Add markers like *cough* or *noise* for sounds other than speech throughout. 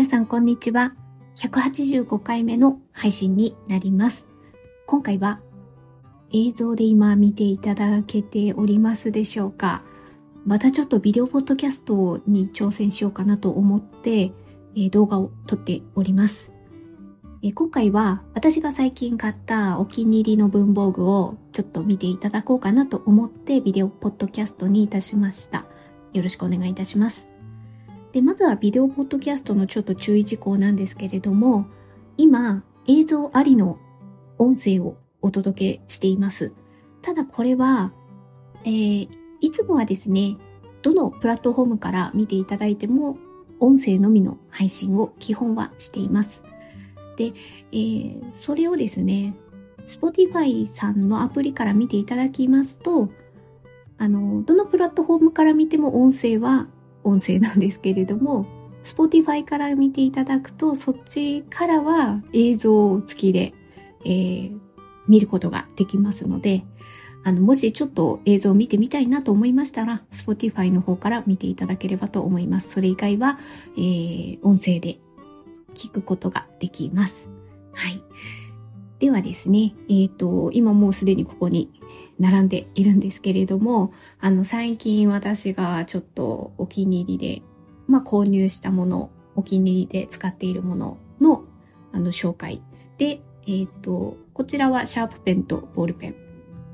皆さんこんにちは。185回目の配信になります。今回は映像で今見ていただけておりますでしょうかまたちょっとビデオポッドキャストに挑戦しようかなと思って、えー動画を撮っております。えー今回は私が最近買ったお気に入りの文房具をちょっと見ていただこうかなと思ってビデオポッドキャストにいたしました。よろしくお願いいたします。で、まずはビデオポッドキャストのちょっと注意事項なんですけれども、今、映像ありの音声をお届けしています。ただこれは、えーいつもはですね、どのプラットフォームから見ていただいても、音声のみの配信を基本はしています。で、えーそれをですね、Spotify さんのアプリから見ていただきますと、あの、どのプラットフォームから見ても音声は音声なんですけれども、Spotify から見ていただくと、そっちからは映像付きで、えー見ることができますので、あの、もしちょっと映像を見てみたいなと思いましたら、Spotify の方から見ていただければと思います。それ以外は、えー音声で聞くことができます。はい。ではですね、えっ、と、今もうすでにここに並んでいるんですけれども、あの、最近私がちょっとお気に入りで、まあ、購入したもの、お気に入りで使っているものの、あの、紹介。で、えっ、と、こちらはシャープペンとボールペン。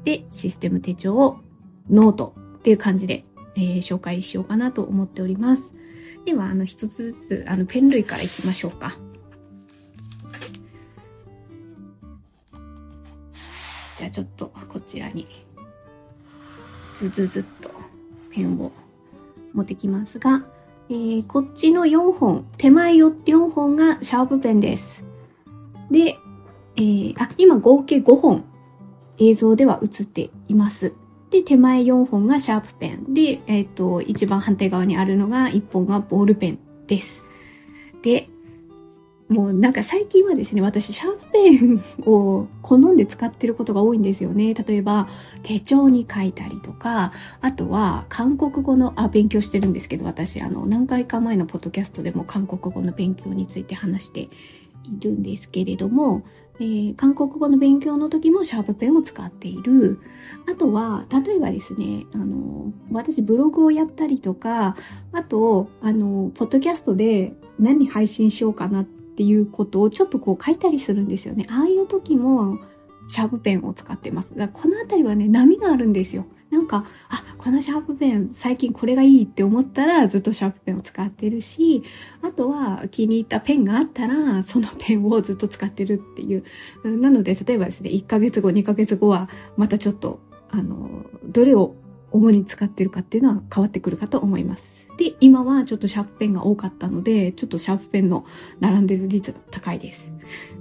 で、システム手帳をノートっていう感じで、えー紹介しようかなと思っております。では、あの、一つずつ、あの、ペン類からいきましょうか。じゃあちょっとこちらにずずずっとペンを持ってきますが、えーこっちの4本、手前4本がシャープペンです。で、えーあ、今合計5本映像では映っています。で、手前4本がシャープペン。で、えっ、と、一番反対側にあるのが1本がボールペンです。で、もうなんか最近はですね、私シャープペンを好んで使ってることが多いんですよね。例えば手帳に書いたりとか、あとは韓国語の、あ、勉強してるんですけど、私あの何回か前のポッドキャストでも韓国語の勉強について話しているんですけれども、えー韓国語の勉強の時もシャープペンを使っている。あとは、例えばですね、あの、私ブログをやったりとか、あと、あの、ポッドキャストで何配信しようかなってていうことをちょっとこう書いたりするんですよね。ああいう時もシャープペンを使ってます。だからこのあたりはね、波があるんですよ。なんか、あ、このシャープペン最近これがいいって思ったらずっとシャープペンを使ってるし、あとは気に入ったペンがあったらそのペンをずっと使ってるっていう。なので、例えばですね、1ヶ月後、2ヶ月後はまたちょっと、あの、どれを主に使ってるかっていうのは変わってくるかと思います。で、今はちょっとシャープペンが多かったので、ちょっとシャープペンの並んでる率が高いです。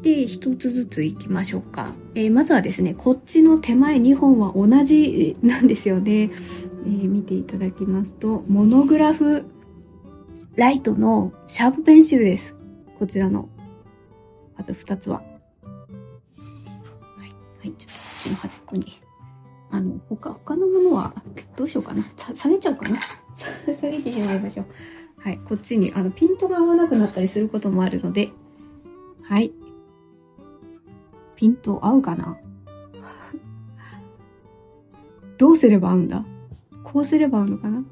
で、一つずついきましょうか。えーまずはですね、こっちの手前2本は同じなんですよね。えー見ていただきますと、モノグラフライトのシャープペンシルです。こちらの、まず2つは。はい、はい、ちょっとこっちの端っこに。あの、他、他のものは、どうしようかな。さ下げちゃおうかな。下げてしまいましょう。はい、こっちに、あの、ピントが合わなくなったりすることもあるので、はい。ピント合うかな？*laughs* どうすれば合うんだ？こうすれば合うのかな？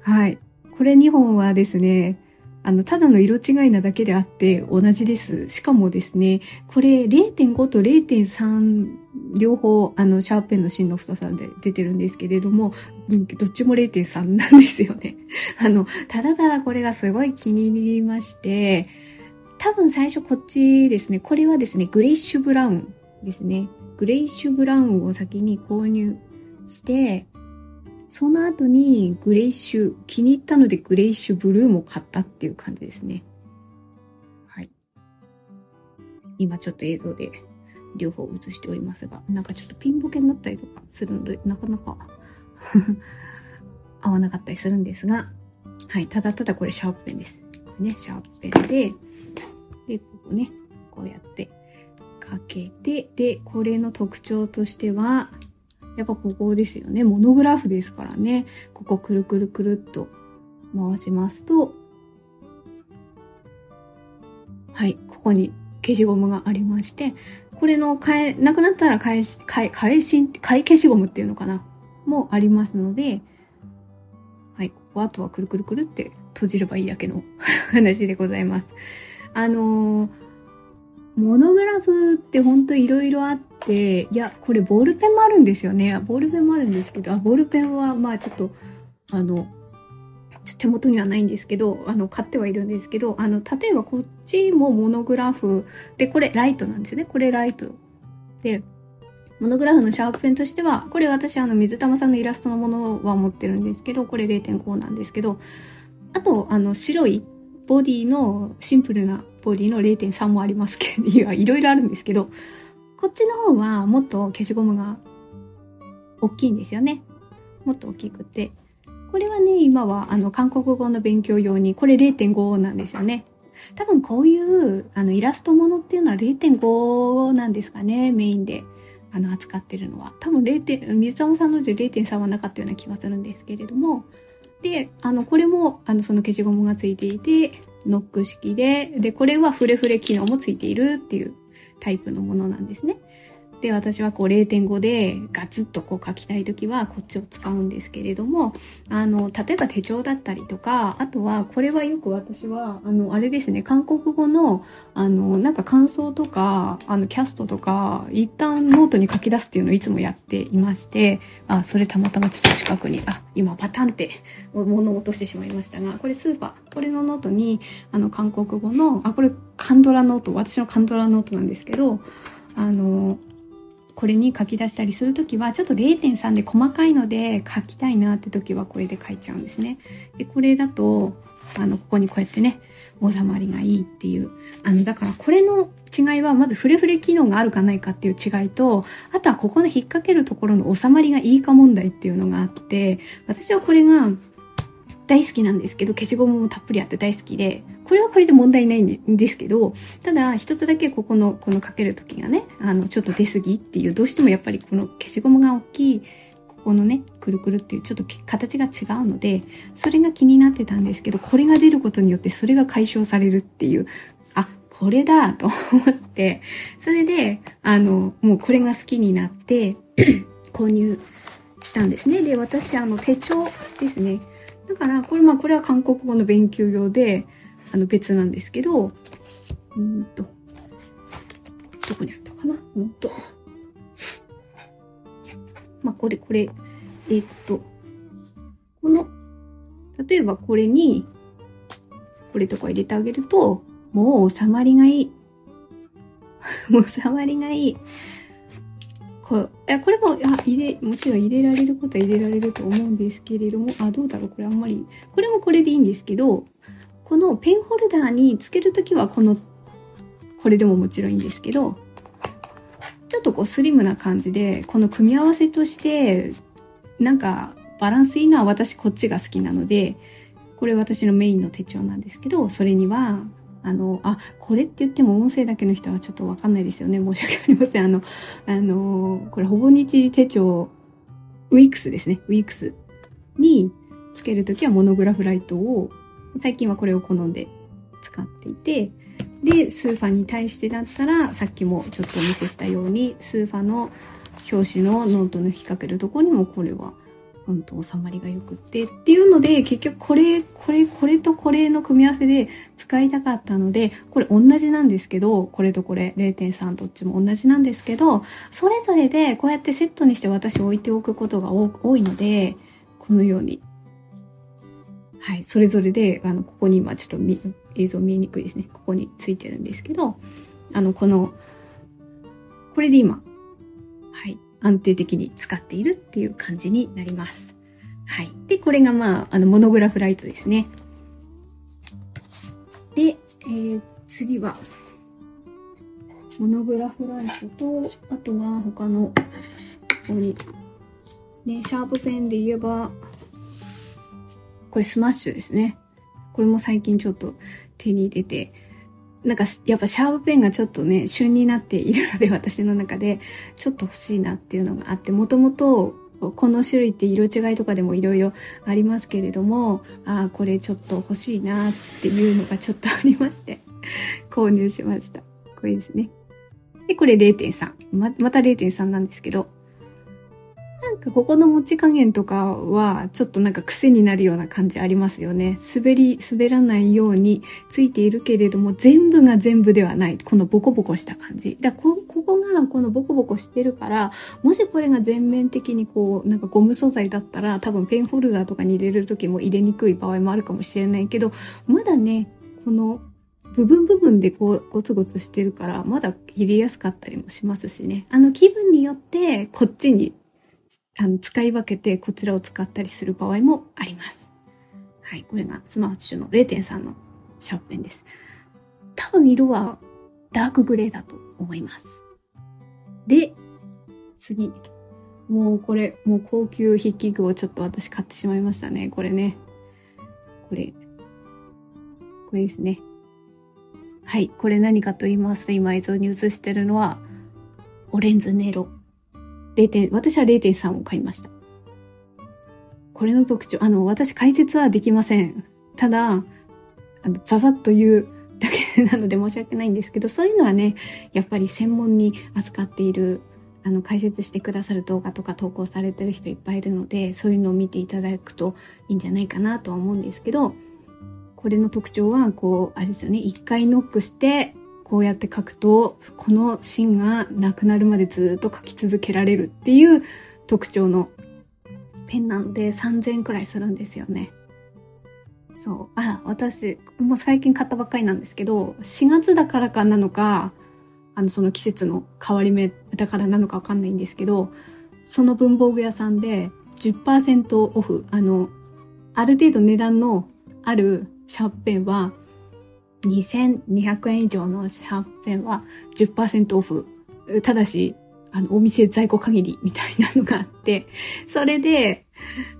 はい。これ2本はですね、あの、ただの色違いなだけであって同じです。しかもですね、これ0.5と0.3両方、あの、シャーペンの芯の太さで出てるんですけれども、どっちも0.3なんですよね。*laughs* あの、ただただこれがすごい気に入りまして、多分最初こっちですね、これはですね、グレイッシュブラウンですね。グレイッシュブラウンを先に購入して、その後にグレイッシュ、気に入ったのでグレイッシュブルーも買ったっていう感じですね。はい。今ちょっと映像で両方映しておりますが、なんかちょっとピンボケになったりとかするので、なかなか *laughs* 合わなかったりするんですが、はい、ただただこれシャープペンです。ね、シャープペンで、で、ここね、こうやってかけて、で、これの特徴としては、やっぱここですよね。モノグラフですからね。ここくるくるくるっと回しますと、はい、ここに消しゴムがありまして、これの替え、なくなったら返し、替え、替えしん、替え消しゴムっていうのかな？もありますので、はい、ここあとはくるくるくるって閉じればいいだけの *laughs* 話でございます。あのー、モノグラフってほんといろいろあって、いや、これボールペンもあるんですよね。ボールペンもあるんですけど、あ、ボールペンはまあちょっと、あの、手元にはないんですけど、あの、買ってはいるんですけど、あの、例えばこっちもモノグラフで、これライトなんですよね。これライトで、モノグラフのシャープペンとしては、これ私あの水玉さんのイラストのものは持ってるんですけど、これ0.5なんですけど、あと、あの、白いボディの、シンプルなボディの0.3もありますけど、いろいろあるんですけど、こっちの方はもっと消しゴムが大きいんですよね。もっと大きくて。これはね、今はあの韓国語の勉強用に、これ0.5なんですよね。多分こういうあのイラストものっていうのは0.5なんですかね、メインであの扱ってるのは。多分 0. 水沢さんので0.3はなかったような気がするんですけれども、で、あの、これも、あの、その消しゴムがついていて、ノック式で、で、これはフレフレ機能もついているっていうタイプのものなんですね。で、私はこう0.5でガツッとこう書きたいときはこっちを使うんですけれども、あの、例えば手帳だったりとか、あとは、これはよく私は、あの、あれですね、韓国語の、あの、なんか感想とか、あの、キャストとか、一旦ノートに書き出すっていうのをいつもやっていまして、あ、それたまたまちょっと近くに、あ、今パタンって物を落としてしまいましたが、これスーパー、これのノートに、あの、韓国語の、あ、これカンドラノート、私のカンドラノートなんですけど、あの、これに書き出したりするときは、ちょっと0.3で細かいので書きたいなって時はこれで書いちゃうんですね。で、これだと、あの、ここにこうやってね、収まりがいいっていう。あの、だからこれの違いは、まずフレフレ機能があるかないかっていう違いと、あとはここの引っ掛けるところの収まりがいいか問題っていうのがあって、私はこれが大好きなんですけど、消しゴムもたっぷりあって大好きで、これはこれで問題ないんですけど、ただ一つだけここの、このかけるときがね、あの、ちょっと出過ぎっていう、どうしてもやっぱりこの消しゴムが大きい、ここのね、くるくるっていうちょっと形が違うので、それが気になってたんですけど、これが出ることによってそれが解消されるっていう、あ、これだと思って、それで、あの、もうこれが好きになって *clears throat* 購入したんですね。で、私、あの、手帳ですね。だから、これ、まあ、これは韓国語の勉強用で、あの、別なんですけど、うんと、どこにあったかな？うんと。*laughs* まあ、これ、これ、えっと、この、例えばこれに、これとか入れてあげると、もう収まりがいい。*laughs* もう収まりがいい。これこれもあ入れもちろん入れられることは入れられると思うんですけれどもあどうだろう？これあんまりこれもこれでいいんですけどこのペンホルダーにつけるときはこのこれでももちろんいいんですけどちょっとこうスリムな感じでこの組み合わせとしてなんかバランスいいのは私こっちが好きなのでこれ私のメインの手帳なんですけどそれにはあの、あ、これって言っても音声だけの人はちょっとわかんないですよね。申し訳ありません。あの、あの、これほぼ日手帳、ウィークスですね。ウィークスにつけるときはモノグラフライトを、最近はこれを好んで使っていて、で、スーファに対してだったら、さっきもちょっとお見せしたように、スーファの表紙のノートの引っ掛けるところにもこれはうんと収まりが良くってっていうので結局これこれこれとこれの組み合わせで使いたかったのでこれ同じなんですけどこれとこれ0.3どっちも同じなんですけどそれぞれでこうやってセットにして私置いておくことが多いのでこのようにはいそれぞれであのここに今ちょっと映像見えにくいですねここについてるんですけどあのこのこれで今はい安定的に使っているっていう感じになります。はい。で、これがまあ、あの、モノグラフライトですね。で、えー、次は、モノグラフライトと、あとは他の、ここに、ね、シャープペンで言えば、これスマッシュですね。これも最近ちょっと手に入れて、なんかやっぱシャープペンがちょっとね、旬になっているので私の中でちょっと欲しいなっていうのがあって、もともとこの種類って色違いとかでもいろいろありますけれども、ああ、これちょっと欲しいなっていうのがちょっとありまして。購入しました。これですね。で、これ0.3。ま、また0.3なんですけど、なんかここの持ち加減とかはちょっとなんか癖になるような感じありますよね。滑り、滑らないようについているけれども全部が全部ではない。このボコボコした感じ。だこここがこのボコボコしてるから、もしこれが全面的にこうなんかゴム素材だったら多分ペンホルダーとかに入れる時も入れにくい場合もあるかもしれないけど、まだね、この部分部分でこうゴツゴツしてるからまだ入れやすかったりもしますしね。あの気分によってこっちにあの使い分けてこちらを使ったりする場合もあります。はい、これがスマーチュの0.3のシャープペンです。多分色はダークグレーだと思います。で、次。もうこれ、もう高級筆記具をちょっと私買ってしまいましたね。これね。これ。これですね。はい。これ何かと言いますと、今映像に映してるのは、オレンズネロ0点、私は0.3を買いました。これの特徴、あの、私解説はできません。ただ、あの、ざざっと言うだけなので申し訳ないんですけど、そういうのはね、やっぱり専門に扱っている、あの、解説してくださる動画とか投稿されてる人いっぱいいるので、そういうのを見ていただくといいんじゃないかなとは思うんですけど、これの特徴は、こう、あれですよね、一回ノックして、こうやって書くとこの芯がなくなるまでずっと書き続けられるっていう特徴のペンなので3000くらいするんですよね。そう。あ、私、もう最近買ったばっかりなんですけど、4月だからかなのか、あの、その季節の変わり目だからなのかわかんないんですけど、その文房具屋さんで10%オフ、あの、ある程度値段のあるシャープペンは2200円以上のシャーペンは10%オフ。ただし、あの、お店在庫限りみたいなのがあって、それで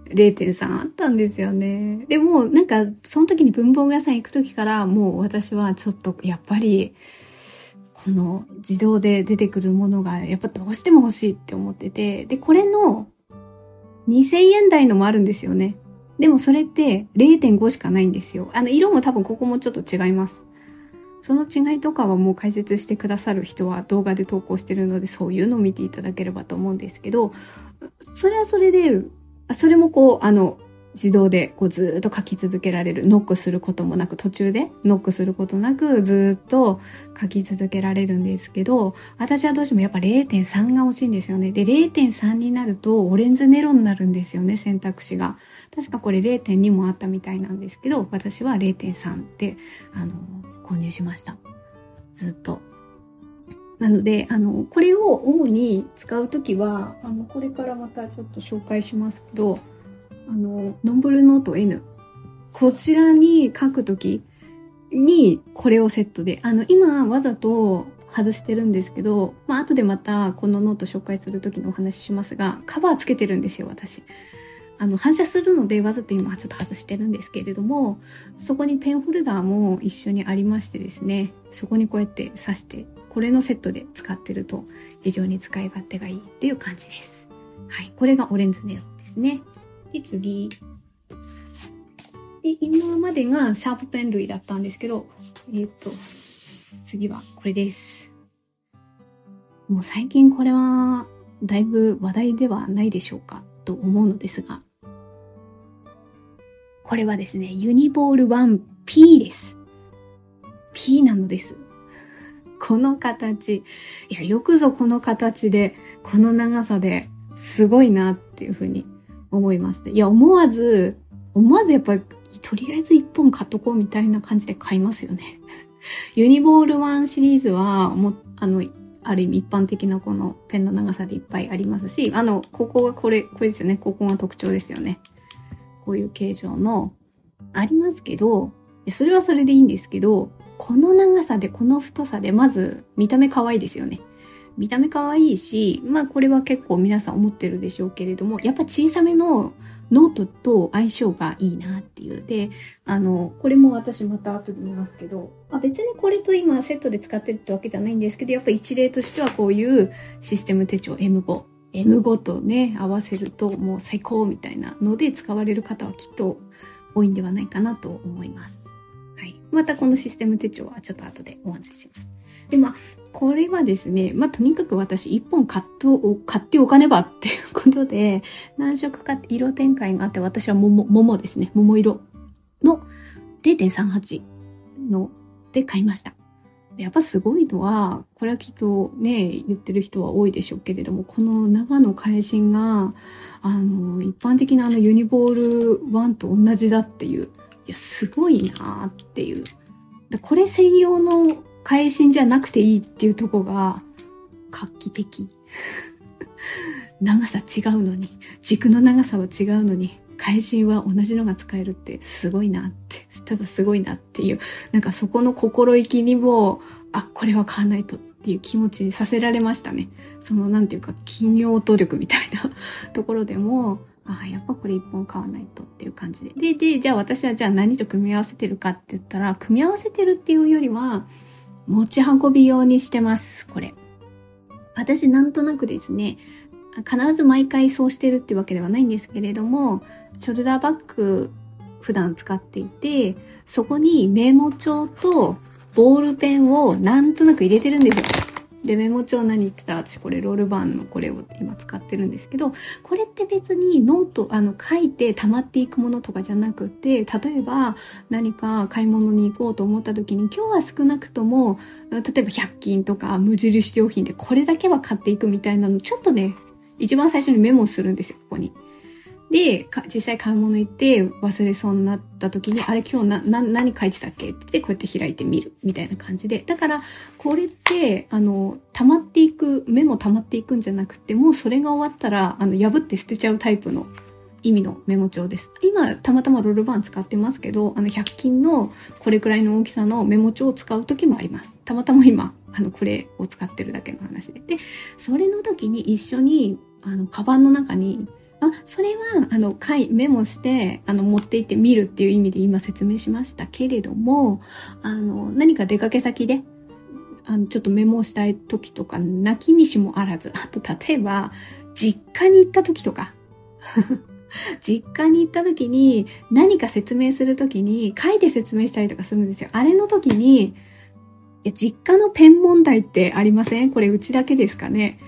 0.3あったんですよね。でも、なんか、その時に文房具屋さん行く時から、もう私はちょっと、やっぱり、この自動で出てくるものが、やっぱどうしても欲しいって思ってて、で、これの2000円台のもあるんですよね。でもそれって0.5しかないんですよ。あの、色も多分ここもちょっと違います。その違いとかはもう解説してくださる人は動画で投稿してるので、そういうのを見ていただければと思うんですけど、それはそれで、それもこう、あの、自動でこうずっと書き続けられる。ノックすることもなく、途中でノックすることなくずっと書き続けられるんですけど、私はどうしてもやっぱ0.3が欲しいんですよね。で、0.3になるとオレンズネロになるんですよね、選択肢が。確かこれ0.2もあったみたいなんですけど、私は0.3で、あの、購入しました。ずっと。なので、あの、これを主に使うときは、あの、これからまたちょっと紹介しますけど、あの、ノンブルノート N。こちらに書くときにこれをセットで、あの、今わざと外してるんですけど、まあ、後でまたこのノート紹介するときのお話ししますが、カバーつけてるんですよ、私。あの反射するのでわざと今ちょっと外してるんですけれどもそこにペンホルダーも一緒にありましてですねそこにこうやって刺してこれのセットで使ってると非常に使い勝手がいいっていう感じです。はい、これがオレンズネオンですね。で次で今までがシャープペン類だったんですけどえっ、ー、と次はこれです。もう最近これはだいぶ話題ではないでしょうかと思うのですがこれはですね、ユニボール 1P です。P なのです。この形。いや、よくぞこの形で、この長さですごいなっていうふうに思いました。いや、思わず、思わずやっぱり、とりあえず一本買っとこうみたいな感じで買いますよね。*laughs* ユニボール1シリーズは、もあの、ある意味一般的なこのペンの長さでいっぱいありますし、あの、ここがこれ、これですよね。ここが特徴ですよね。こういう形状のありますけど、それはそれでいいんですけど、この長さでこの太さでまず見た目可愛いですよね。見た目可愛いし、まあこれは結構皆さん思ってるでしょうけれども、やっぱ小さめのノートと相性がいいなっていう。で、あの、これも私また後で見ますけど、あ別にこれと今セットで使ってるってわけじゃないんですけど、やっぱ一例としてはこういうシステム手帳 M5。M5 とね、合わせるともう最高みたいなので使われる方はきっと多いんではないかなと思います。はい。またこのシステム手帳はちょっと後でお話しします。で、まあ、これはですね、まあ、とにかく私一本買っと、買っておかねばっていうことで、何色か色展開があって、私は桃、桃ですね、桃色の0.38ので買いました。やっぱすごいのは、これはきっとね、言ってる人は多いでしょうけれども、この長野海進が、あの、一般的なあのユニボール1と同じだっていう、いや、すごいなっていう。これ専用の会心じゃなくていいっていうとこが画期的。*laughs* 長さ違うのに、軸の長さは違うのに、会心は同じのが使えるってすごいなって、ただすごいなっていう、なんかそこの心意気にも、あ、これは買わないとっていう気持ちにさせられましたね。その、なんていうか、企業努力みたいな *laughs* ところでも、ああ、やっぱこれ一本買わないとっていう感じで。で、で、じゃあ私はじゃあ何と組み合わせてるかって言ったら、組み合わせてるっていうよりは、持ち運び用にしてます、これ。私なんとなくですね、必ず毎回そうしてるってわけではないんですけれども、ショルダーバッグ普段使っていて、そこにメモ帳とボールペンをなんとなく入れてるんですよ。で、メモ帳何って言ったら私これロルバーンのこれを今使ってるんですけど、これって別にノート、あの書いて溜まっていくものとかじゃなくて、例えば何か買い物に行こうと思った時に今日は少なくとも、例えば100均とか無印良品でこれだけは買っていくみたいなのちょっとね、一番最初にメモするんですよ、ここに。で、実際買い物行って忘れそうになった時に、あれ今日な、な、何書いてたっけってこうやって開いてみるみたいな感じで。だから、これって、あの、溜まっていく、メモ溜まっていくんじゃなくて、もうそれが終わったら、あの、破って捨てちゃうタイプの意味のメモ帳です。今、たまたまロールバーン使ってますけど、あの、100均のこれくらいの大きさのメモ帳を使う時もあります。たまたま今、あの、これを使ってるだけの話で。で、それの時に一緒に、あの、カバンの中にあ、それは、あの、い、メモして、あの、持って行って見るっていう意味で今説明しましたけれども、あの、何か出かけ先で、あの、ちょっとメモしたい時とか、泣きにしもあらず、あと、例えば、実家に行った時とか、*laughs* 実家に行った時に何か説明する時に書いて説明したりとかするんですよ。あれの時に、いや実家のペン問題ってありません？これうちだけですかね？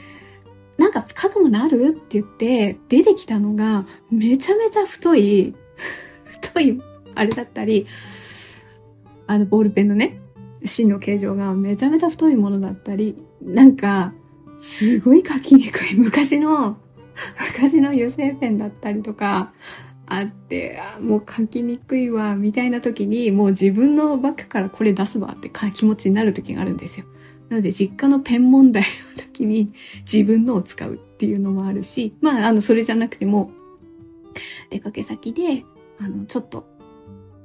なんか書くものある？って言って、出てきたのが、めちゃめちゃ太い、*laughs* 太い、あれだったり、あの、ボールペンのね、芯の形状がめちゃめちゃ太いものだったり、なんか、すごい書きにくい昔の、昔の油性ペンだったりとか、あって、もう書きにくいわ、みたいな時に、もう自分のバッグからこれ出すわって気持ちになる時があるんですよ。なので実家のペン問題の時に自分のを使うっていうのもあるし、まあ、あの、それじゃなくても、出かけ先で、あの、ちょっと、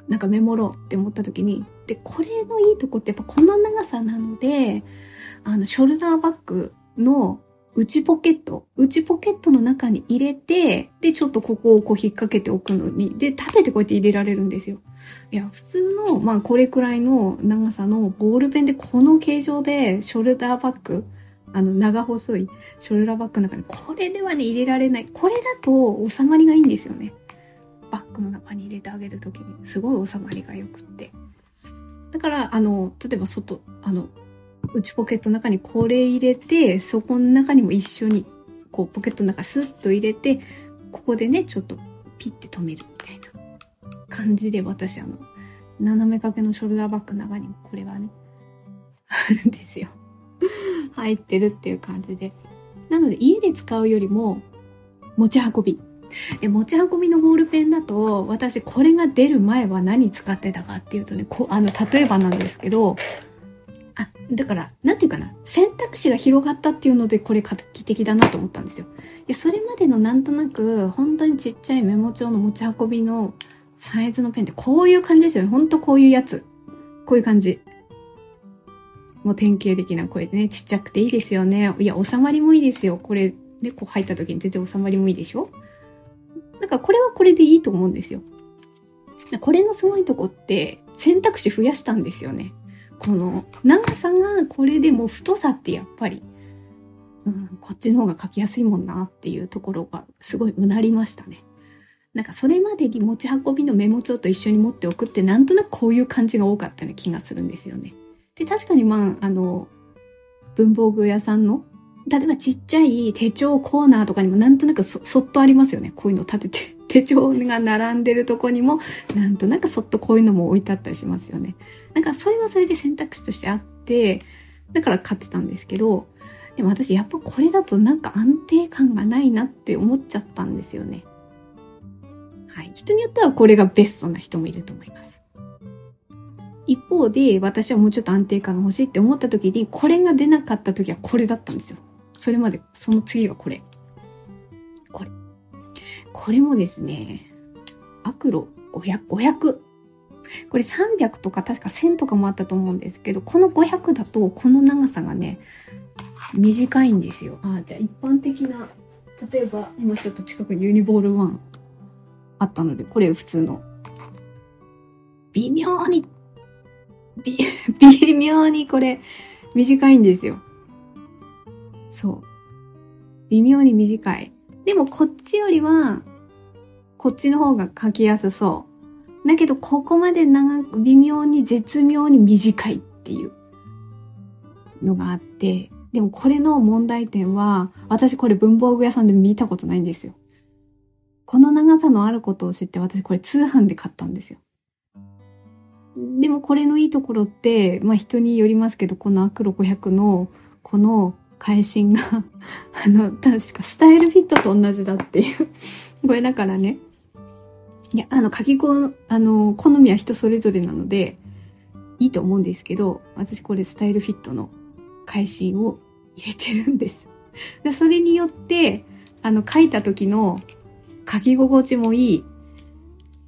なんかメモろうって思った時に、で、これのいいとこってやっぱこの長さなので、あの、ショルダーバッグの内ポケット、内ポケットの中に入れて、で、ちょっとここをこう引っ掛けておくのに、で、立ててこうやって入れられるんですよ。いや、普通の、まあこれくらいの長さのボールペンでこの形状でショルダーバッグ、あの長細いショルダーバッグの中にこれではね入れられない。これだと収まりがいいんですよね。バッグの中に入れてあげるときにすごい収まりが良くって。だから、あの、例えば外、あの、内ポケットの中にこれ入れて、そこの中にも一緒に、こう、ポケットの中スッと入れて、ここでね、ちょっとピッて止めるみたいな。感じで私あの、斜め掛けのショルダーバッグの中にもこれがね、あるんですよ。*laughs* 入ってるっていう感じで。なので家で使うよりも持ち運び。で、持ち運びのボールペンだと、私これが出る前は何使ってたかっていうとね、こあの、例えばなんですけど、あ、だから、なんていうかな、選択肢が広がったっていうので、これ画期的だなと思ったんですよ。で、それまでのなんとなく、本当にちっちゃいメモ帳の持ち運びのサイズのペンってこういう感じですよね。ほんとこういうやつ。こういう感じ。もう典型的な声でね、ちっちゃくていいですよね。いや、収まりもいいですよ。これ、ね、こう入った時に全然収まりもいいでしょだかこれはこれでいいと思うんですよ。これのすごいとこって選択肢増やしたんですよね。この長さがこれでも太さってやっぱり、うん、こっちの方が書きやすいもんなっていうところがすごいうなりましたね。なんかそれまでに持ち運びのメモ帳と一緒に持っておくってなんとなくこういう感じが多かったような気がするんですよね。で、確かにまあ、あの、文房具屋さんの、例えばちっちゃい手帳コーナーとかにもなんとなくそそっとありますよね。こういうの立てて。*laughs* 手帳が並んでるとこにも、なんとなくそっとこういうのも置いてあったりしますよね。なんかそれはそれで選択肢としてあって、だから買ってたんですけど、でも私やっぱこれだとなんか安定感がないなって思っちゃったんですよね。はい。人によってはこれがベストな人もいると思います。一方で、私はもうちょっと安定感が欲しいって思った時に、これが出なかった時はこれだったんですよ。それまで、その次はこれ。これ。これもですね、アクロ500、500。これ300とか確か1000とかもあったと思うんですけど、この500だとこの長さがね、短いんですよ。あ、じゃあ一般的な、例えば今ちょっと近くにユニボール1あったので、これ普通の。微妙に、*laughs* 微妙にこれ短いんですよ。そう。微妙に短い。でもこっちよりは、こっちの方が書きやすそう。だけど、ここまで長く、微妙に絶妙に短いっていうのがあって、でもこれの問題点は、私これ文房具屋さんで見たことないんですよ。この長さのあることを知って私これ通販で買ったんですよ。でもこれのいいところって、まあ人によりますけど、このアクロ500のこの返信が *laughs* あの、確かスタイルフィットと同じだっていうこれだからね。いや、あの、書き子、あの、好みは人それぞれなので、いいと思うんですけど、私これスタイルフィットの返信を入れてるんです。でそれによって、あの、書いた時の書き心地もいい。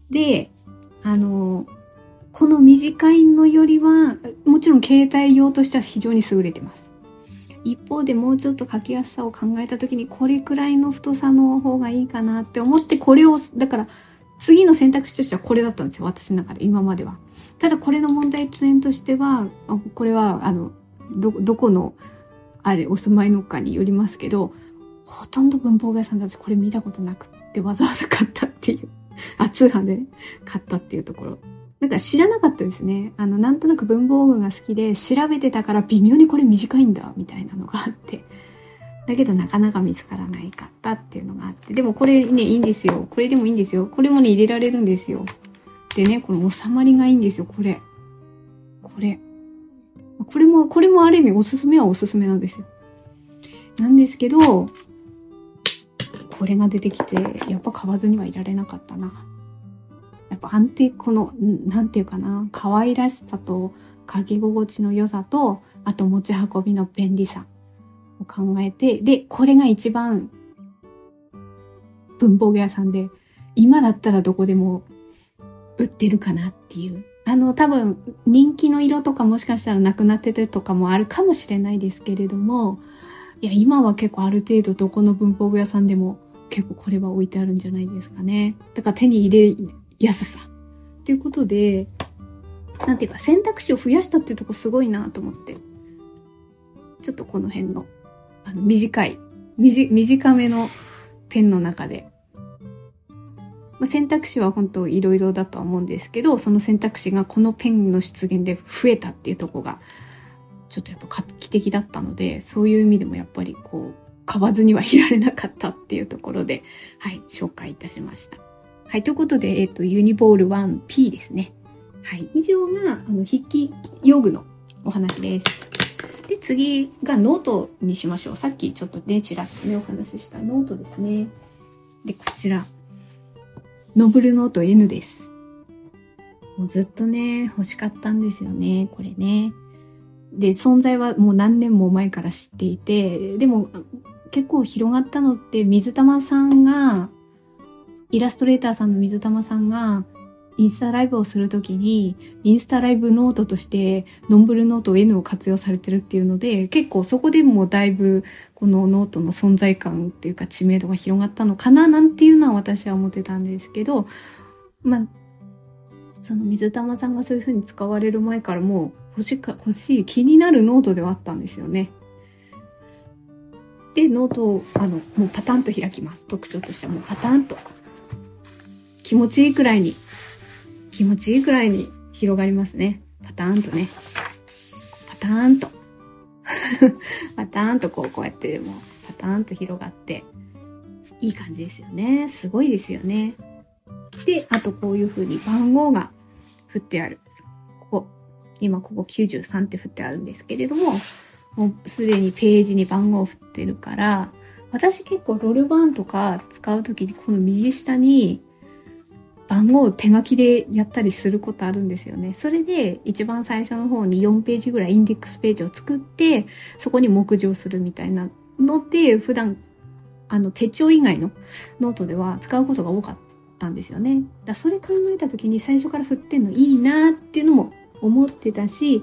で、あの、この短いのよりは、もちろん携帯用としては非常に優れてます。一方でもうちょっと書きやすさを考えた時にこれくらいの太さの方がいいかなって思ってこれを、だから次の選択肢としてはこれだったんですよ。私の中で、今までは。ただこれの問題点としては、これは、あの、ど、どこの、あれ、お住まいのかによりますけど、ほとんど文房具屋さんたちこれ見たことなくて、でわざわざ買ったっていう。あ、通販でね、買ったっていうところ。なんか知らなかったですね。あの、なんとなく文房具が好きで調べてたから微妙にこれ短いんだ、みたいなのがあって。だけどなかなか見つからないかったっていうのがあって。でもこれね、いいんですよ。これでもいいんですよ。これもね、入れられるんですよ。でね、この収まりがいいんですよ、これ。これ。これも、これもある意味おすすめはおすすめなんですよ。なんですけど、これが出てきて、やっぱ買わずにはいられなかったな。やっぱ安定、この、なんていうかな、可愛らしさと書き心地の良さと、あと持ち運びの便利さを考えて、で、これが一番文房具屋さんで、今だったらどこでも売ってるかなっていう。あの、多分、人気の色とかもしかしたらなくなっててとかもあるかもしれないですけれども、いや、今は結構ある程度どこの文房具屋さんでも結構これは置いてあるんじゃないですかね。だから手に入れやすさ。ということで、なんていうか選択肢を増やしたっていうとこすごいなと思って。ちょっとこの辺の、あの、短い、短めのペンの中で、まあ、選択肢は本当いろいろだとは思うんですけど、その選択肢がこのペンの出現で増えたっていうとこが、ちょっとやっぱ画期的だったので、そういう意味でもやっぱりこう、買わずにはいられなかったっていうところで、はい、紹介いたしました。はい、ということで、えっ、と、ユニボール 1P ですね。はい、以上が、あの、筆記用具のお話です。で、次がノートにしましょう。さっきちょっとね、ちらっとね、お話ししたノートですね。で、こちら。ノンブルノート N です。もうずっとね、欲しかったんですよね、これね。で、存在はもう何年も前から知っていて、でも、結構広がったのって水玉さんが、イラストレーターさんの水玉さんが、インスタライブをするときに、インスタライブノートとして、ノンブルノート N を活用されてるっていうので、結構そこでもだいぶ、このノートの存在感っていうか知名度が広がったのかな、なんていうのは私は思ってたんですけど、まあ、その水玉さんがそういう風に使われる前からもう欲しか、欲しい気になるノートではあったんですよね。で、ノートを、あの、もうパタンと開きます。特徴としてはもうパタンと。気持ちいいくらいに、気持ちいいくらいに広がりますね。パタンとね。パタンと。*laughs* パターンとこう、こうやっても、パターンと広がって、いい感じですよね。すごいですよね。で、あとこういう風に番号が振ってある。ここ、今ここ93って振ってあるんですけれども、もうすでにページに番号を振ってるから、私結構ロルバーンとか使うときにこの右下に番号を手書きでやったりすることあるんですよね。それで一番最初の方に4ページぐらいインデックスページを作って、そこに目次をするみたいなので、普段、あの手帳以外のノートでは使うことが多かったんですよね。だそれ考えた時に最初から振ってんのいいなっていうのも思ってたし、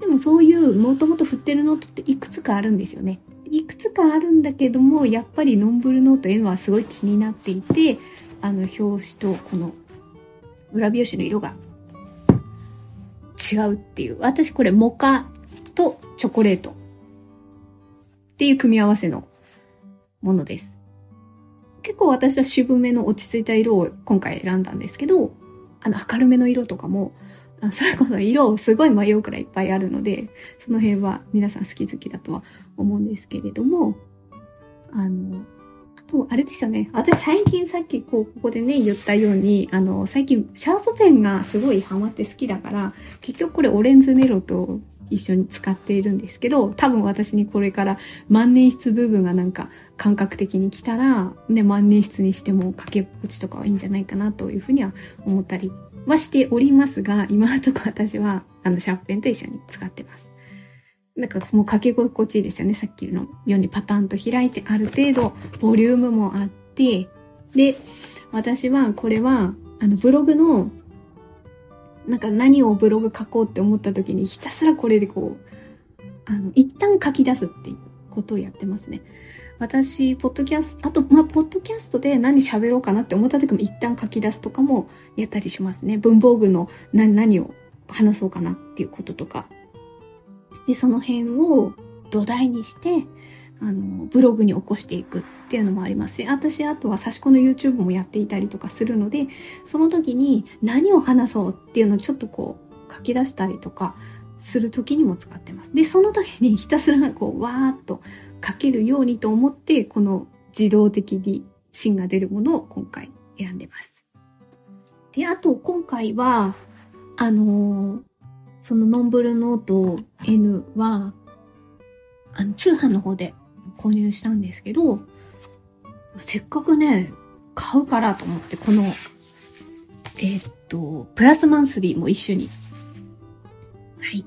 でもそういうもともと振ってるノートっていくつかあるんですよね。いくつかあるんだけども、やっぱりノンブルノートへのはすごい気になっていて、あの表紙とこの裏表紙の色が違うっていう。私これモカとチョコレートっていう組み合わせのものです。結構私は渋めの落ち着いた色を今回選んだんですけど、あの明るめの色とかも、それこそ色をすごい迷うくらいいっぱいあるので、その辺は皆さん好き好きだとは思うんですけれども、あの、あと、あれですよね。私最近さっきこう、ここでね、言ったように、あの、最近シャープペンがすごいハマって好きだから、結局これオレンズネロと一緒に使っているんですけど、多分私にこれから万年筆部分がなんか感覚的に来たら、ね、万年筆にしても掛け心地とかはいいんじゃないかなというふうには思ったりはしておりますが、今のところ私はあのシャープペンと一緒に使ってます。なんかもう書き心地いいですよね。さっきのようにパターンと開いてある程度ボリュームもあって、で、私はこれはあのブログのなんか何をブログ書こうって思った時にひたすらこれでこう、あの、一旦書き出すっていうことをやってますね。私、ポッドキャスト、あと、まあ、ポッドキャストで何喋ろうかなって思った時も一旦書き出すとかもやったりしますね。文房具の何何を話そうかなっていうこととか。で、その辺を土台にして、あの、ブログに起こしていくっていうのもありますし、私、あとは差し子の YouTube もやっていたりとかするので、その時に何を話そうっていうのをちょっとこう書き出したりとかする時にも使ってます。で、その時にひたすらこう、わーっと書けるようにと思って、この自動的に芯が出るものを今回選んでます。で、あと今回は、あのー、そのノンブルノート N は、あの、通販の方で購入したんですけど、せっかくね、買うからと思って、この、えー、っと、プラスマンスリーも一緒に、はい、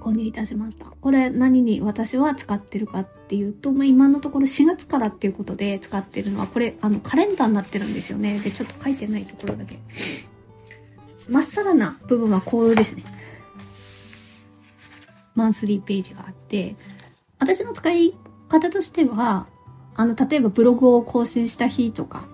購入いたしました。これ何に私は使ってるかっていうと、まあ、今のところ4月からっていうことで使ってるのは、これ、あの、カレンダーになってるんですよね。で、ちょっと書いてないところだけ。まっさらな部分はこうですね。マンスリーページがあって、私の使い方としては、あの、例えばブログを更新した日とか、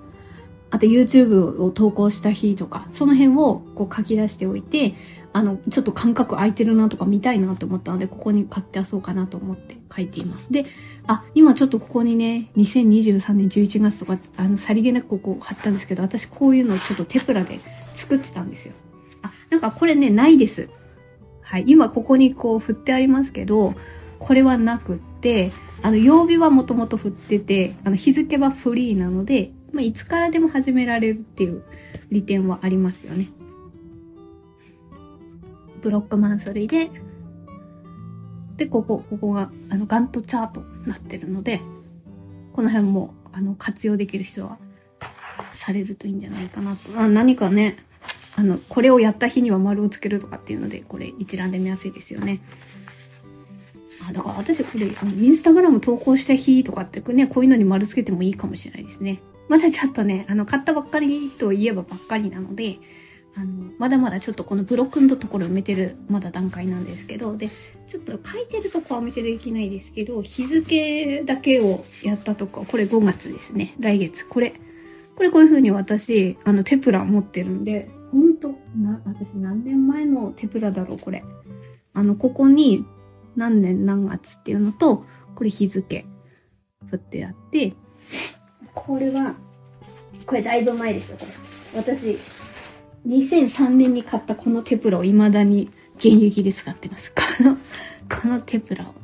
あと YouTube を投稿した日とか、その辺をこう書き出しておいて、あの、ちょっと感覚空いてるなとか見たいなと思ったので、ここに書き出そうかなと思って書いています。で、あ、今ちょっとここにね、2023年11月とか、あの、さりげなくここ貼ったんですけど、私こういうのをちょっとテプラで作ってたんですよ。あ、なんかこれね、ないです。はい。今ここにこう振ってありますけど、これはなくって、あの、曜日はもともと振ってて、あの、日付はフリーなので、まあ、いつからでも始められるっていう利点はありますよね。ブロックマンスリーで、で、ここ、ここが、あの、ガントチャートになってるので、この辺も、あの、活用できる人は、されるといいんじゃないかなと。あ何かね、あの、これをやった日には丸をつけるとかっていうので、これ一覧で見やすいですよね。あだから私これあのインスタグラム投稿した日とかってねこういうのに丸つけてもいいかもしれないですねまだちょっとねあの買ったばっかりといえばばっかりなのであのまだまだちょっとこのブロックのところ埋めてるまだ段階なんですけどでちょっと書いてるとこはお見せできないですけど日付だけをやったとここれ5月ですね。来月。これこれこういう風に私あのテプラ持ってるんでほんとな私何年前のテプラだろうこれ。あのここに何年何月っていうのと、これ日付振ってあって、これは、これだいぶ前ですよ、これ。私、2003年に買ったこのテプラを未だに現役で使ってます。この、*laughs* このテプラを。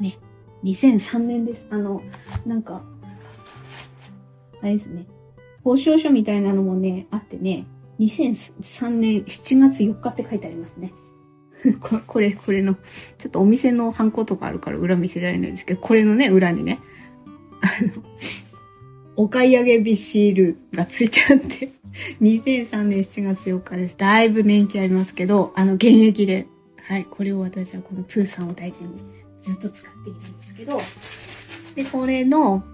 ね。2003年です。あの、なんか、あれですね。報奨書みたいなのもね、あってね、2003年7月4日って書いてありますね。*laughs* これ、これの、ちょっとお店のハンコとかあるから裏見せられないんですけど、これのね、裏にね、あの、お買い上げビシールがついちゃって *laughs* 2003年7月4日です。だいぶ年季ありますけど、あの、現役で、はい、これを私はこのプーさんを大事にずっと使っているんですけど、で、これの、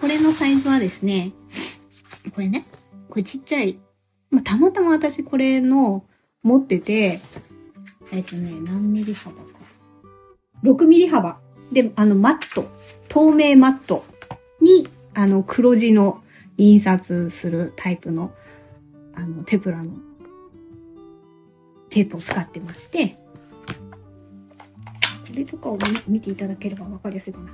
これのサイズはですね、これね、これちっちゃい、まあ、たまたま私これの持ってて、えっとね、何ミリ幅か。6ミリ幅。で、あの、マット、透明マットに、あの、黒地の印刷するタイプの、あの、テプラのテープを使ってまして、これとかを見ていただければわかりやすいかな。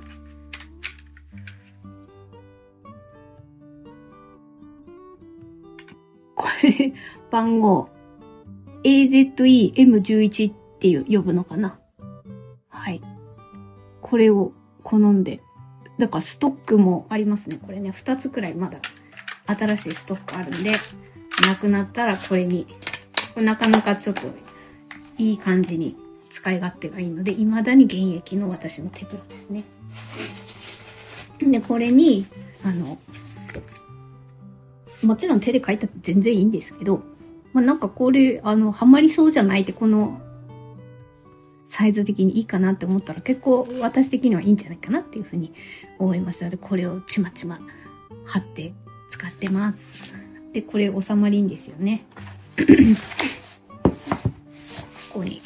これ、番号、AZEM11 っていう呼ぶのかな。はい。これを好んで。だからストックもありますね。これね、2つくらいまだ新しいストックあるんで、なくなったらこれに、これなかなかちょっといい感じに使い勝手がいいので、未だに現役の私の手袋ですね。で、これに、あの、もちろん手で書いたって全然いいんですけど、まあ、なんかこれ、あの、ハマりそうじゃないって、この、サイズ的にいいかなって思ったら結構私的にはいいんじゃないかなっていうふうに思いましたので、これをちまちま貼って使ってます。で、これ収まりんですよね。ここに。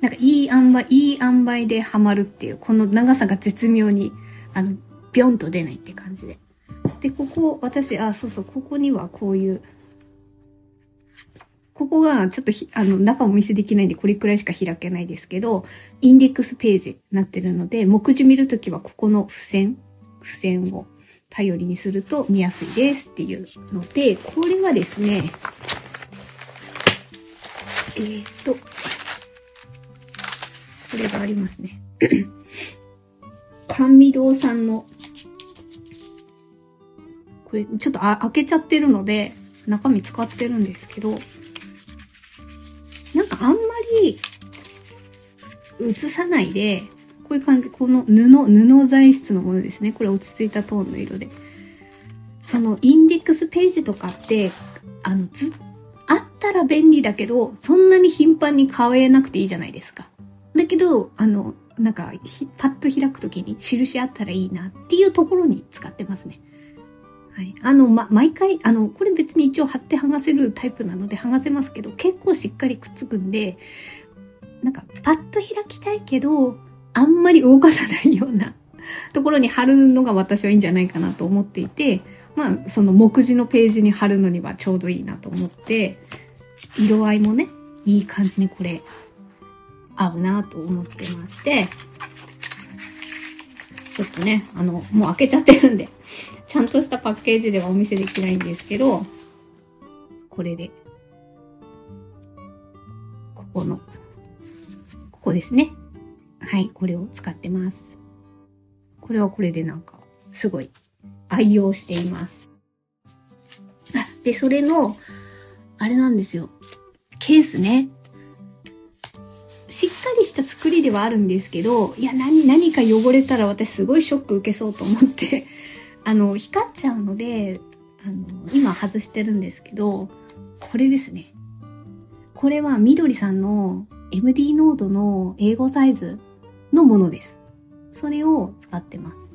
なんかいい塩梅、いい塩梅でハマるっていう、この長さが絶妙に、あの、ビョンと出ないって感じで。で、ここ、私、あ、そうそう、ここにはこういう、ここがちょっとあの、中お見せできないんで、これくらいしか開けないですけど、インデックスページになってるので、目次見るときはここの付箋、付箋を頼りにすると見やすいですっていうので、これはですね、えっ、と、これがありますね。*clears throat* 甘味堂さんのこれちょっとあ開けちゃってるので、中身使ってるんですけど、あんまり映さないで、こういう感じ、この布、布材質のものですね。これ落ち着いたトーンの色で。そのインデックスページとかって、あの、ず、あったら便利だけど、そんなに頻繁に買えなくていいじゃないですか。だけど、あの、なんか、パッと開くときに印あったらいいなっていうところに使ってますね。はい。あの、ま、毎回、あの、これ別に一応貼って剥がせるタイプなので剥がせますけど、結構しっかりくっつくんで、なんか、パッと開きたいけど、あんまり動かさないような *laughs* ところに貼るのが私はいいんじゃないかなと思っていて、まあ、その目次のページに貼るのにはちょうどいいなと思って、色合いもね、いい感じにこれ、合うなと思ってまして、ちょっとね、あの、もう開けちゃってるんで、ちゃんとしたパッケージではお見せできないんですけど、これで、ここの、ここですね。はい、これを使ってます。これはこれでなんか、すごい愛用しています。あ、で、それの、あれなんですよ。ケースね。しっかりした作りではあるんですけど、いや、何、何か汚れたら私すごいショック受けそうと思ってあの、光っちゃうので、あの、今外してるんですけど、これですね。これはみどりさんの MD ノードの英語サイズのものです。それを使ってます。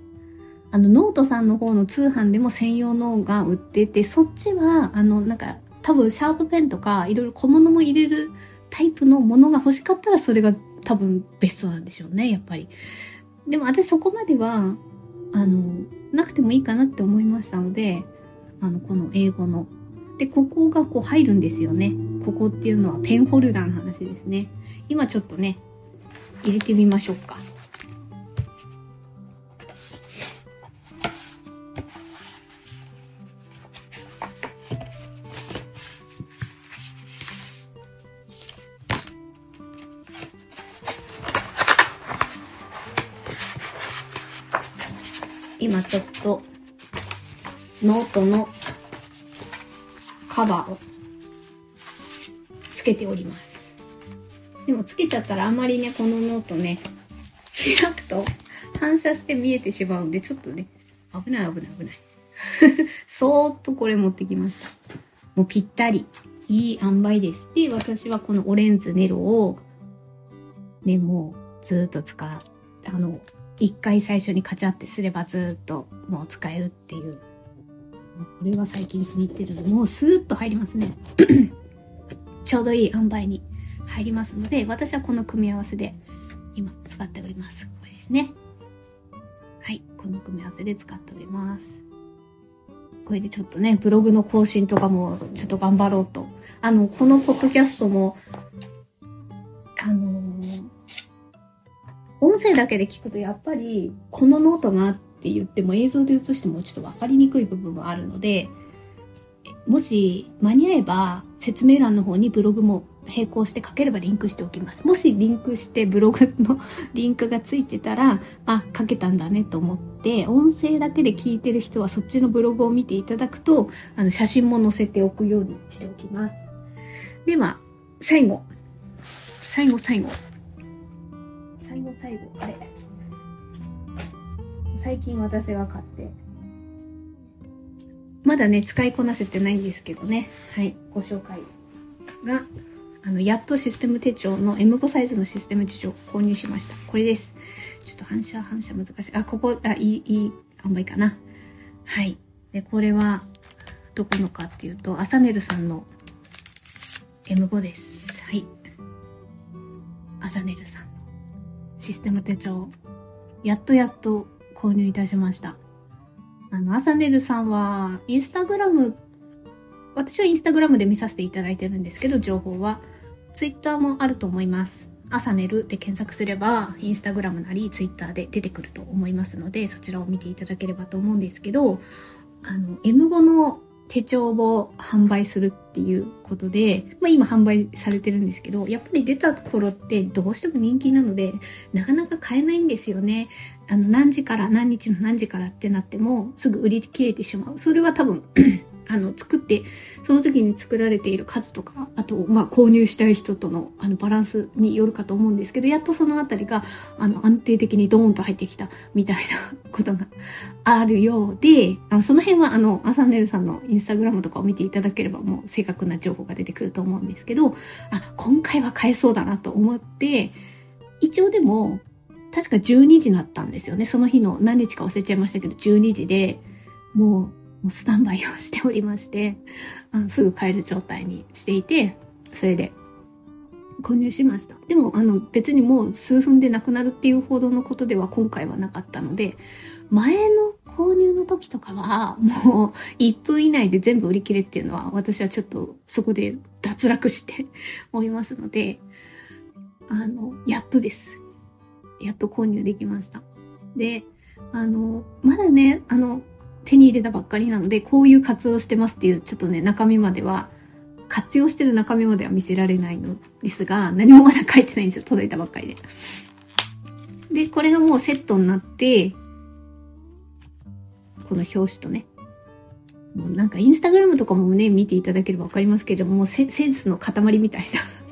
あの、ノートさんの方の通販でも専用のが売ってて、そっちは、あの、なんか、多分シャープペンとか、いろいろ小物も入れるタイプのものが欲しかったら、それが多分ベストなんでしょうね、やっぱり。でも私そこまでは、あの、なくてもいいかなって思いましたので、あの、この英語の。で、ここがこう入るんですよね。ここっていうのはペンホルダーの話ですね。今ちょっとね、入れてみましょうか。ノートのカバーをつけております。でもつけちゃったらあんまりね、このノートね、開くと反射して見えてしまうんで、ちょっとね、危ない危ない危ない。*laughs* そーっとこれ持ってきました。もうぴったり。いい塩梅です。で、私はこのオレンズネロを、ね、もうずっと使う。あの、一回最初にカチャってすればずっともう使えるっていう。これは最近気に入ってるので、もうスーッと入りますね。*coughs* ちょうどいい塩梅に入りますので、私はこの組み合わせで今使っております。これですね。はい、この組み合わせで使っております。これでちょっとね、ブログの更新とかもちょっと頑張ろうと。あの、このポッドキャストも、あのー、音声だけで聞くとやっぱり、このノートがあってって言っても映像で映してもちょっとわかりにくい部分もあるので、もし間に合えば説明欄の方にブログも並行して書ければリンクしておきます。もしリンクしてブログの *laughs* リンクがついてたら、あ、書けたんだねと思って、音声だけで聞いてる人はそっちのブログを見ていただくと、あの、写真も載せておくようにしておきます。では、最後。最後、最後。最後、最後。あれ。最近私が買って、まだね、使いこなせてないんですけどね。はい、ご紹介があの、やっとシステム手帳の M5 サイズのシステム手帳購入しました。これです。ちょっと反射、反射難しい。あ、ここ、あ、いい、いい、あんまいいかな。はい。で、これは、どこのかっていうと、アサネルさんの M5 です。はい。アサネルさんのシステム手帳、やっとやっと購入いたしました。あの、アサネルさんは、インスタグラム私はインスタグラムで見させていただいてるんですけど、情報は。ツイッターもあると思います。朝寝るで検索すれば、インスタグラムなりツイッターで出てくると思いますので、そちらを見ていただければと思うんですけど、あの、M5 の手帳を販売するっていうことで、まあ今販売されてるんですけど、やっぱり出た頃ってどうしても人気なので、なかなか買えないんですよね。あの、何時から何日の何時からってなっても、すぐ売り切れてしまう。それは多分 *clears throat* あの、作って、その時に作られている数とか、あと、まあ、購入したい人との、あの、バランスによるかと思うんですけど、やっとそのあたりが、あの、安定的にドーンと入ってきた、みたいな *laughs* ことがあるようで、あその辺は、あの、アサンネルさんのインスタグラムとかを見ていただければ、もう正確な情報が出てくると思うんですけど、あ、今回は買えそうだなと思って、一応でも、確か12時になったんですよね。その日の何日か忘れちゃいましたけど、12時で、もう、スタンバイをしておりまして、あのすぐ買える状態にしていて、それで購入しました。でも、あの、別にもう数分でなくなるっていうほどのことでは今回はなかったので、前の購入の時とかは、もう1分以内で全部売り切れっていうのは、私はちょっとそこで脱落しておりますので、あの、やっとです。やっと購入できました。で、あの、まだね、あの、手に入れたばっかりなので、こういう活動してますっていう、ちょっとね、中身までは、活用してる中身までは見せられないのですが、何もまだ書いてないんですよ。届いたばっかりで。で、これがもうセットになって、この表紙とね、もうなんかインスタグラムとかもね、見ていただければわかりますけれども、もうセンスの塊みたいな。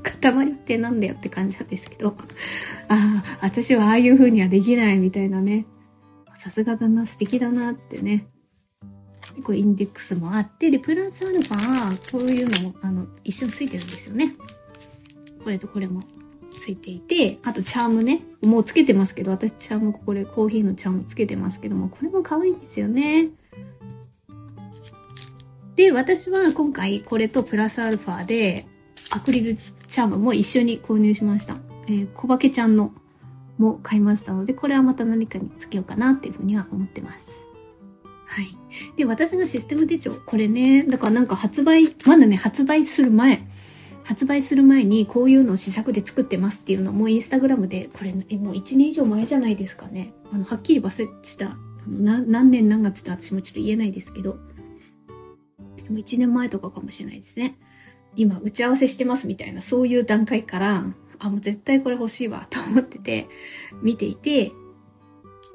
塊ってなんだよって感じなんですけど、*laughs* ああ、私はああいう風にはできないみたいなね。さすがだな、素敵だなってね、これインデックスもあって、で、プラスアルファ、こういうのも、あの、一緒についてるんですよね。これとこれもついていて、あとチャームね。もうつけてますけど、私チャーム、これコーヒーのチャームつけてますけども、これも可愛いんですよね。で、私は今回これとプラスアルファで、アクリルチャームも一緒に購入しました。えー、小化けちゃんのも買いましたので、これはまた何かにつけようかなっていうふうには思ってます。はい。で、私のシステム手帳、これね、だからなんか発売、まだね、発売する前、発売する前にこういうのを試作で作ってますっていうのもインスタグラムで、これ、もう1年以上前じゃないですかね。あの、はっきり忘れした。何年何月って私もちょっと言えないですけど、でも1年前とかかもしれないですね。今、打ち合わせしてますみたいな、そういう段階から、あ、もう絶対これ欲しいわと思ってて、見ていて、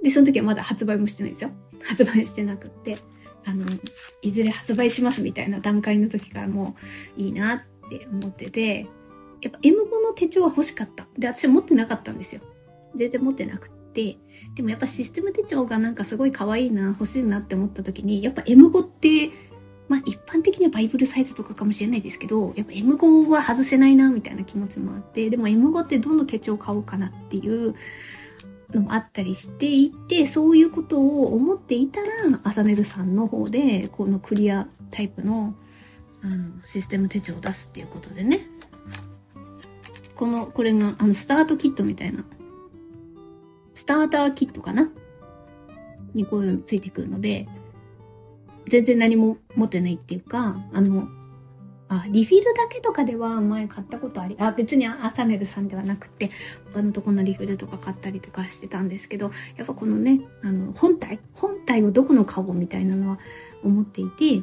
で、その時はまだ発売もしてないですよ。発売してなくって、あの、いずれ発売しますみたいな段階の時からもういいなって思ってて、やっぱ M5 の手帳は欲しかった。で、私は持ってなかったんですよ。全然持ってなくて。でもやっぱシステム手帳がなんかすごい可愛いな、欲しいなって思った時に、やっぱ M5 って、まあ一般的にはバイブルサイズとかかもしれないですけど、やっぱ M5 は外せないな、みたいな気持ちもあって、でも M5 ってどの手帳買おうかなっていうのもあったりしていて、そういうことを思っていたら、アサネルさんの方で、このクリアタイプのあのシステム手帳を出すっていうことでね、この、これが、あの、スタートキットみたいな、スターターキットかな？にこういうのついてくるので、全然何も持ってないっていうか、あの、あ、リフィルだけとかでは前買ったことあり、あ、別にアサネルさんではなくて、他のとこのリフィルとか買ったりとかしてたんですけど、やっぱこのね、あの、本体本体をどこの買おうみたいなのは思っていて、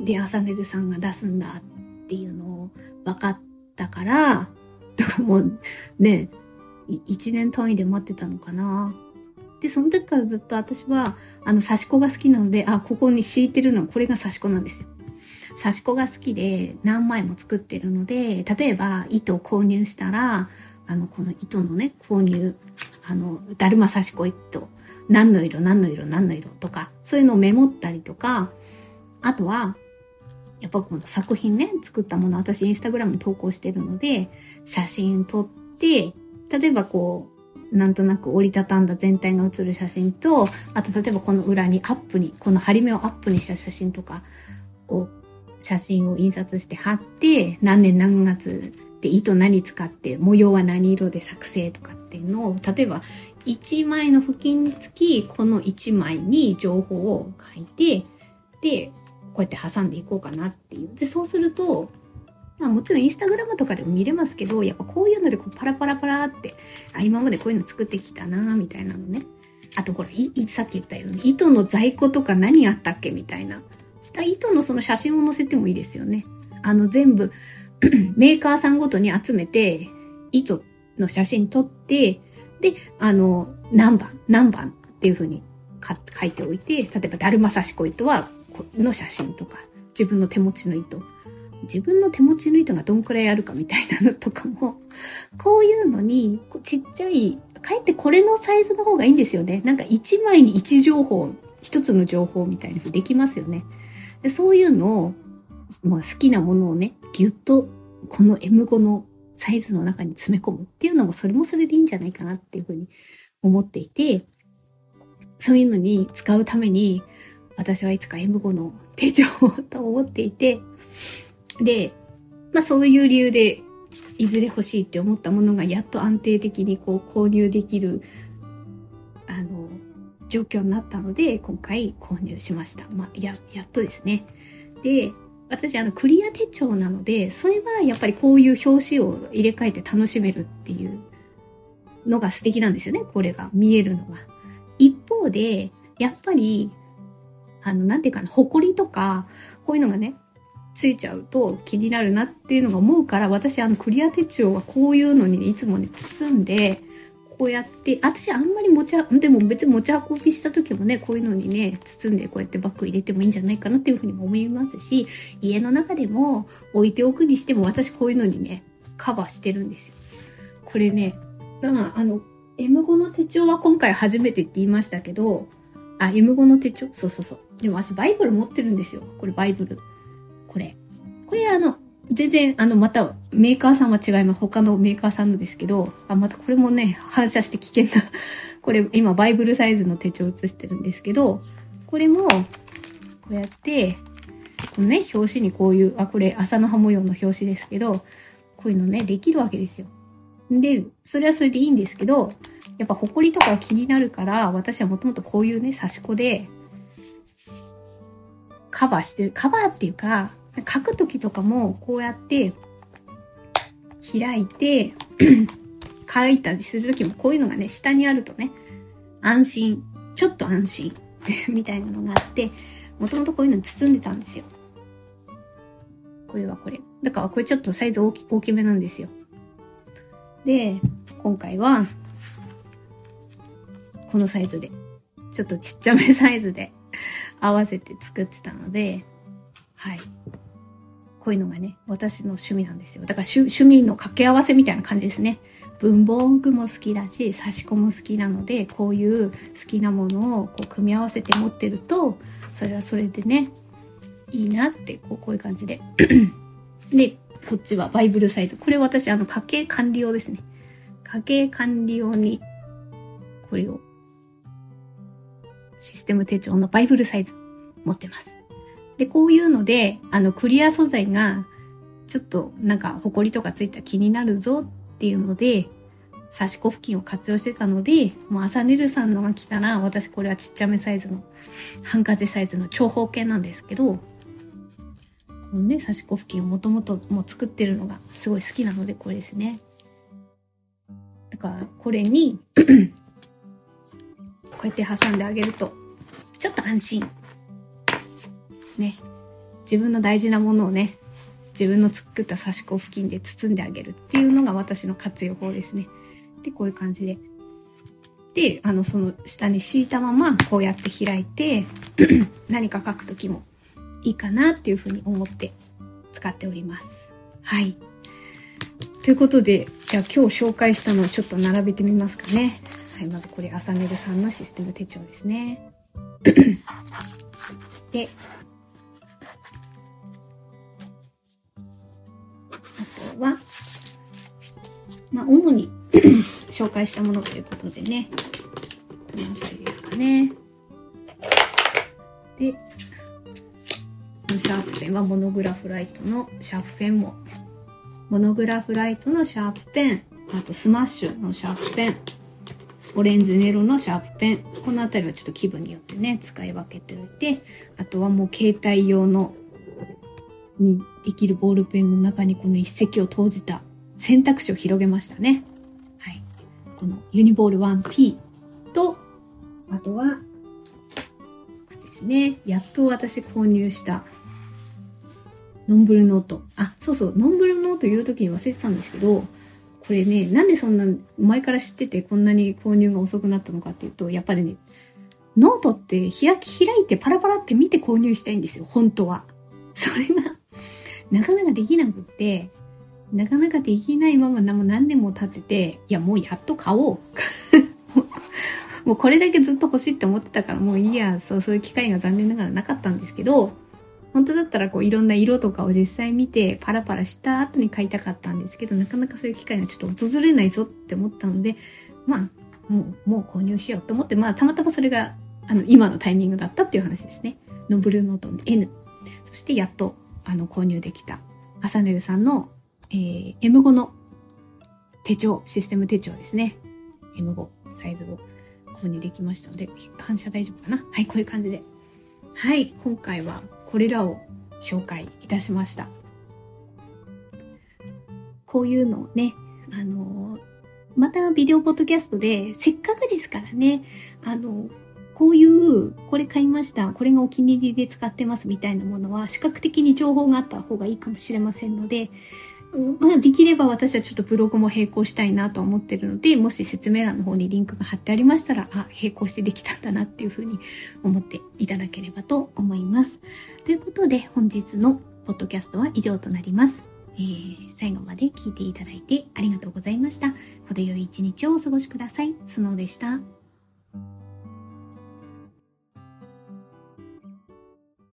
で、アサネルさんが出すんだっていうのを分かったから、だかもうね、一年単位で待ってたのかな。で、その時からずっと私は、あの、刺し子が好きなので、あ、ここに敷いてるのはこれが刺し子なんですよ。刺し子が好きで何枚も作ってるので、例えば糸を購入したら、あの、この糸のね、購入、あの、だるま刺し子糸、何の色、何の色、何の色とか、そういうのをメモったりとか、あとは、やっぱこの作品ね、作ったもの、私インスタグラム投稿してるので、写真撮って、例えばこう、なんとなく折りたたんだ全体が写る写真と、あと例えばこの裏にアップに、この針目をアップにした写真とかを写真を印刷して貼って、何年何月で糸何使って、模様は何色で作成とかっていうのを、例えば1枚の付近につき、この1枚に情報を書いて、で、こうやって挟んでいこうかなっていう。で、そうすると、まあもちろんインスタグラムとかでも見れますけど、やっぱこういうのでこうパラパラパラって、あ、今までこういうの作ってきたなみたいなのね。あとほら、い、さっき言ったように、糸の在庫とか何あったっけみたいな。糸のその写真を載せてもいいですよね。あの全部 *clears throat* メーカーさんごとに集めて、糸の写真撮って、で、あの、何番、何番っていうふうに書いておいて、例えば、だるま刺し子糸は、の写真とか、自分の手持ちの糸。自分の手持ちの糸がどんくらいあるかみたいなのとかも、*laughs* こういうのに、ちっちゃい、かえってこれのサイズの方がいいんですよね。なんか1枚に1情報、1つの情報みたいなふうにできますよね。でそういうのを、まあ、好きなものをね、ぎゅっとこの M5 のサイズの中に詰め込むっていうのも、それもそれでいいんじゃないかなっていうふうに思っていて、そういうのに使うために、私はいつか M5 の手帳と思っていて、で、まあそういう理由で、いずれ欲しいって思ったものがやっと安定的にこう購入できる、あの、状況になったので、今回購入しました。まあ、や、やっとですね。で、私、あの、クリア手帳なので、それはやっぱりこういう表紙を入れ替えて楽しめるっていうのが素敵なんですよね。これが見えるのが。一方で、やっぱり、あの、なんていうかな、埃とか、こういうのがね、ついちゃうと気になるなっていうのが思うから、私、あの、クリア手帳はこういうのに、ね、いつもね、包んで、こうやって、私あんまり持ちでも別に持ち運びした時もね、こういうのにね、包んでこうやってバッグ入れてもいいんじゃないかなっていうふうにも思いますし、家の中でも置いておくにしても私こういうのにね、カバーしてるんですよ。これね、だからあの、M5 の手帳は今回初めてって言いましたけど、あ、M5 の手帳？そうそうそう。でも私バイブル持ってるんですよ。これバイブル。これ。これあの、全然、あの、また、メーカーさんは違います。他のメーカーさんのですけど、あ、またこれもね、反射して危険な *laughs* これ、今、バイブルサイズの手帳を写してるんですけど、これも、こうやって、このね、表紙にこういう、あ、これ、朝の葉模様の表紙ですけど、こういうのね、できるわけですよ。で、それはそれでいいんですけど、やっぱ、ホコリとか気になるから、私はもともとこういうね、差し子で、カバーしてる。カバーっていうか、書くときとかもこうやって開いて *clears throat* 書いたりするときもこういうのがね、下にあるとね、安心、ちょっと安心 *laughs* みたいなのがあって、もともとこういうのに包んでたんですよ。これはこれ。だからこれちょっとサイズ大き大きめなんですよ。で、今回は、このサイズでちょっとちっちゃめサイズで合わせて作ってたので、はい。こういうのがね、私の趣味なんですよ。だから趣味の掛け合わせみたいな感じですね。文房具も好きだし、差し子も好きなので、こういう好きなものをこう組み合わせて持ってると、それはそれでね、いいなって、こうこういう感じで。*clears throat* で、こっちはバイブルサイズ。これ私、あの、家計管理用ですね。家計管理用に、これを、システム手帳のバイブルサイズ持ってます。で、こういうので、あの、クリア素材が、ちょっとなんか、ホコリとかついたら気になるぞっていうので、差し子付近を活用してたので、もう朝ネルさんのが来たら、私これはちっちゃめサイズの、ハンカチサイズの長方形なんですけど、このね、差し子付近をもともともう作ってるのがすごい好きなので、これですね。だから、これに *clears throat* こうやって挟んであげると、ちょっと安心。ね。自分の大事なものをね、自分の作った刺し子付近で包んであげるっていうのが私の活用法ですね。で、こういう感じで。で、あの、その下に敷いたままこうやって開いて *clears throat* 何か書くときもいいかなっていうふうに思って使っております。はい。ということで、じゃあ今日紹介したのをちょっと並べてみますかね。はい、まずこれ、朝ネルさんのシステム手帳ですね。*clears throat* で、まあ、主に *coughs* 紹介したものということでね、この辺りですかね。で、このシャープペンはモノグラフライトのシャープペンも、モノグラフライトのシャープペン、あとスマッシュのシャープペン、オレンジネロのシャープペン、この辺りはちょっと気分によってね、使い分けておいて、あとはもう携帯用のにできるボールペンの中にこの一石を投じた選択肢を広げましたね。はい。このユニボール 1P と、あとは、こっちですね。やっと私購入したノンブルノート。あ、そうそう、ノンブルノート言う時に忘れてたんですけど、これね、なんでそんな前から知っててこんなに購入が遅くなったのかっていうと、やっぱりね、ノートって開き開いてパラパラって見て購入したいんですよ、本当は。それがなかなかできなくって、なかなかできないまま何年も経ってて、いやもうやっと買おう。*laughs* もうこれだけずっと欲しいって思ってたからもういいや、そう、そういう機会が残念ながらなかったんですけど、本当だったらこういろんな色とかを実際見てパラパラした後に買いたかったんですけど、なかなかそういう機会がちょっと訪れないぞって思ったので、まあ、もう、もう購入しようと思って、まあたまたまそれが、あの、今のタイミングだったっていう話ですね。のブルーノートの N。そしてやっとあの購入できたアサネルさんの、えー、M5 の手帳、システム手帳ですね。M5 サイズを購入できましたので、反射大丈夫かな？はい、こういう感じで。はい、今回はこれらを紹介いたしました。こういうのをね、あのまたビデオポッドキャストで、せっかくですからね、あのこういう、これ買いました、これがお気に入りで使ってますみたいなものは、視覚的に情報があった方がいいかもしれませんので、まあ、できれば私はちょっとブログも並行したいなと思ってるので、もし説明欄の方にリンクが貼ってありましたら、あ、並行してできたんだなっていうふうに思っていただければと思います。ということで、本日のポッドキャストは以上となります。えー、最後まで聞いていただいてありがとうございました。程よい一日をお過ごしください。スノーでした。